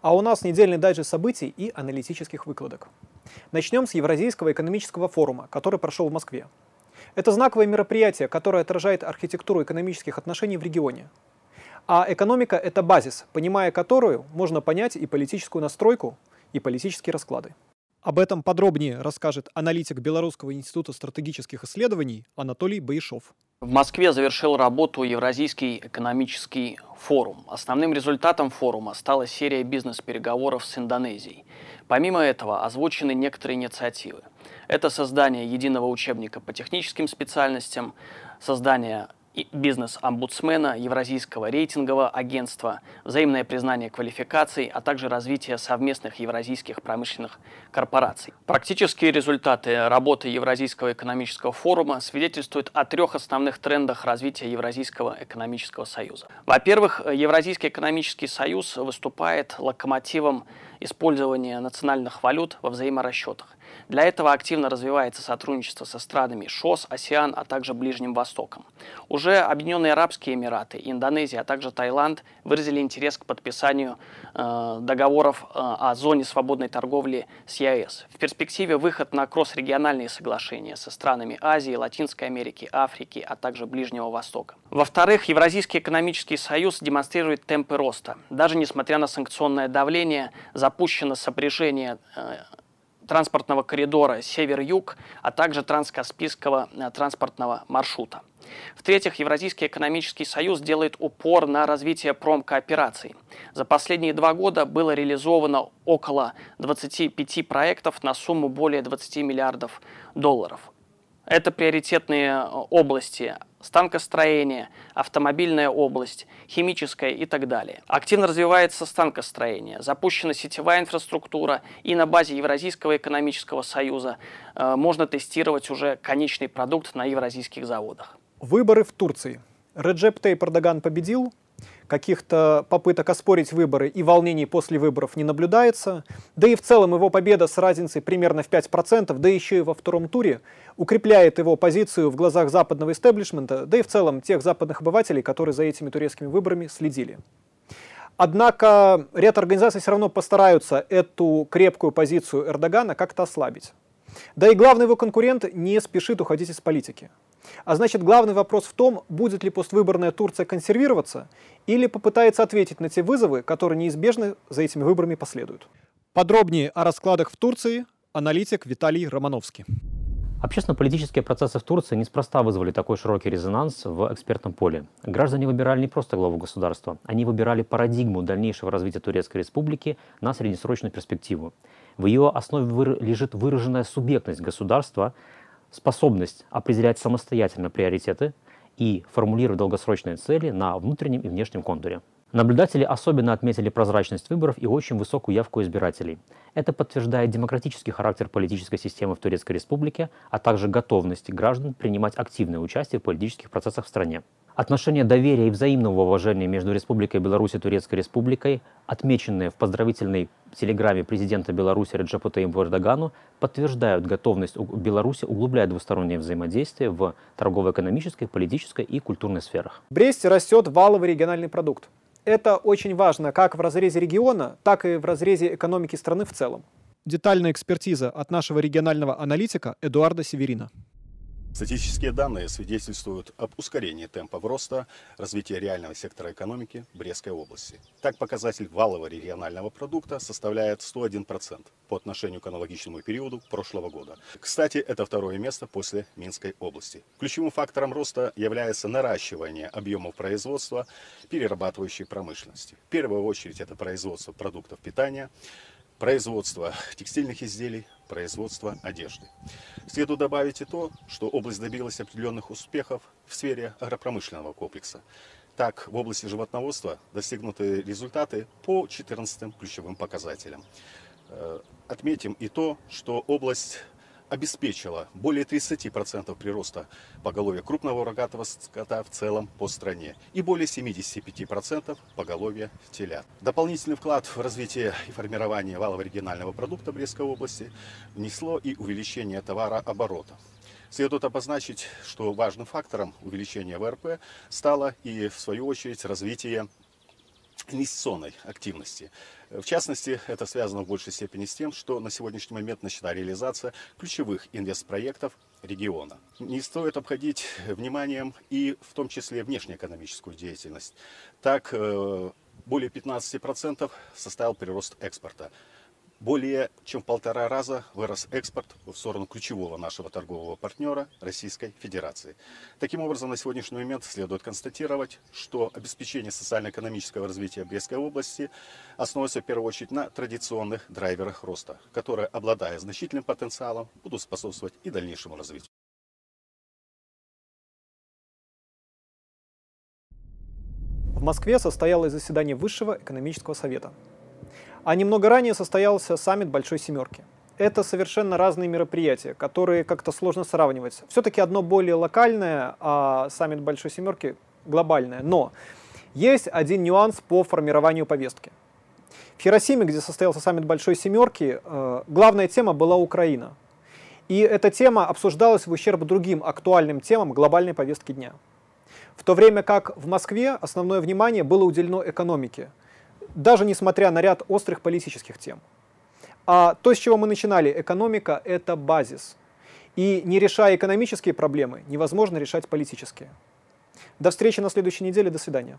А у нас недельный дайджест событий и аналитических выкладок. Начнем с Евразийского экономического форума, который прошел в Москве. Это знаковое мероприятие, которое отражает архитектуру экономических отношений в регионе. А экономика – это базис, понимая которую можно понять и политическую настройку, и политические расклады. Об этом подробнее расскажет аналитик Белорусского института стратегических исследований Анатолий Баишов. В Москве завершил работу Евразийский экономический форум. Основным результатом форума стала серия бизнес-переговоров с Индонезией. Помимо этого озвучены некоторые инициативы. Это создание единого учебника по техническим специальностям, создание бизнес-омбудсмена, Евразийского рейтингового агентства, взаимное признание квалификаций, а также развитие совместных евразийских промышленных корпораций. Практические результаты работы Евразийского экономического форума свидетельствуют о трех основных трендах развития Евразийского экономического союза. Во-первых, Евразийский экономический союз выступает локомотивом использования национальных валют во взаиморасчетах. Для этого активно развивается сотрудничество со странами ШОС, АСИАН, а также Ближним Востоком. Уже Объединенные Арабские Эмираты, Индонезия, а также Таиланд выразили интерес к подписанию э, договоров э, о зоне свободной торговли с ЕАЭС. В перспективе выход на кросс-региональные соглашения со странами Азии, Латинской Америки, Африки, а также Ближнего Востока. Во-вторых, Евразийский экономический союз демонстрирует темпы роста. Даже несмотря на санкционное давление, запущено сопряжение э, транспортного коридора север-юг, а также транскаспийского э, транспортного маршрута. В-третьих, Евразийский экономический союз делает упор на развитие промкоопераций. За последние два года было реализовано около 25 проектов на сумму более 20 миллиардов долларов. Это приоритетные э, области станкостроение, автомобильная область, химическая и так далее. Активно развивается станкостроение, запущена сетевая инфраструктура и на базе Евразийского экономического союза э, можно тестировать уже конечный продукт на евразийских заводах. Выборы в Турции. Реджеп Тейп Эрдоган победил, каких-то попыток оспорить выборы и волнений после выборов не наблюдается. Да и в целом его победа с разницей примерно в 5%, да еще и во втором туре, укрепляет его позицию в глазах западного истеблишмента, да и в целом тех западных обывателей, которые за этими турецкими выборами следили. Однако ряд организаций все равно постараются эту крепкую позицию Эрдогана как-то ослабить. Да и главный его конкурент не спешит уходить из политики. А значит, главный вопрос в том, будет ли поствыборная Турция консервироваться или попытается ответить на те вызовы, которые неизбежно за этими выборами последуют. Подробнее о раскладах в Турции аналитик Виталий Романовский. Общественно-политические процессы в Турции неспроста вызвали такой широкий резонанс в экспертном поле. Граждане выбирали не просто главу государства, они выбирали парадигму дальнейшего развития Турецкой республики на среднесрочную перспективу. В ее основе лежит выраженная субъектность государства, способность определять самостоятельно приоритеты и формулировать долгосрочные цели на внутреннем и внешнем контуре. Наблюдатели особенно отметили прозрачность выборов и очень высокую явку избирателей. Это подтверждает демократический характер политической системы в Турецкой Республике, а также готовность граждан принимать активное участие в политических процессах в стране. Отношения доверия и взаимного уважения между Республикой Беларусь и Турецкой Республикой, отмеченные в поздравительной телеграмме президента Беларуси Реджепа Таимпу Эрдогану, подтверждают готовность Беларуси углублять двустороннее взаимодействие в торгово-экономической, политической и культурной сферах. В Бресте растет валовый региональный продукт. Это очень важно как в разрезе региона, так и в разрезе экономики страны в целом. Детальная экспертиза от нашего регионального аналитика Эдуарда Северина. Статистические данные свидетельствуют об ускорении темпов роста развития реального сектора экономики Брестской области. Так, показатель валового регионального продукта составляет 101% по отношению к аналогичному периоду прошлого года. Кстати, это второе место после Минской области. Ключевым фактором роста является наращивание объемов производства перерабатывающей промышленности. В первую очередь это производство продуктов питания, производство текстильных изделий, производство одежды. Следует добавить и то, что область добилась определенных успехов в сфере агропромышленного комплекса. Так, в области животноводства достигнуты результаты по 14 ключевым показателям. Э, отметим и то, что область обеспечила более 30% прироста поголовья крупного рогатого скота в целом по стране и более 75% поголовья телят. Дополнительный вклад в развитие и формирование валового регионального продукта Брестской области внесло и увеличение товарооборота. Следует обозначить, что важным фактором увеличения ВРП стало и, в свою очередь, развитие инвестиционной активности. В частности, это связано в большей степени с тем, что на сегодняшний момент начата реализация ключевых инвестпроектов региона. Не стоит обходить вниманием и в том числе внешнеэкономическую деятельность. Так, э, более 15% составил прирост экспорта более чем в полтора раза вырос экспорт в сторону ключевого нашего торгового партнера Российской Федерации. Таким образом, на сегодняшний момент следует констатировать, что обеспечение социально-экономического развития Брестской области основывается в первую очередь на традиционных драйверах роста, которые, обладая значительным потенциалом, будут способствовать и дальнейшему развитию. В Москве состоялось заседание Высшего экономического совета. А немного ранее состоялся саммит Большой Семерки. Это совершенно разные мероприятия, которые как-то сложно сравнивать. Все-таки одно более локальное, а саммит Большой Семерки глобальное. Но есть один нюанс по формированию повестки. В Хиросиме, где состоялся саммит Большой Семерки, э, главная тема была Украина. И эта тема обсуждалась в ущерб другим актуальным темам глобальной повестки дня. В то время как в Москве основное внимание было уделено экономике – даже несмотря на ряд острых политических тем. А то, с чего мы начинали, экономика – это базис. И не решая экономические проблемы, невозможно решать политические. До встречи на следующей неделе. До свидания.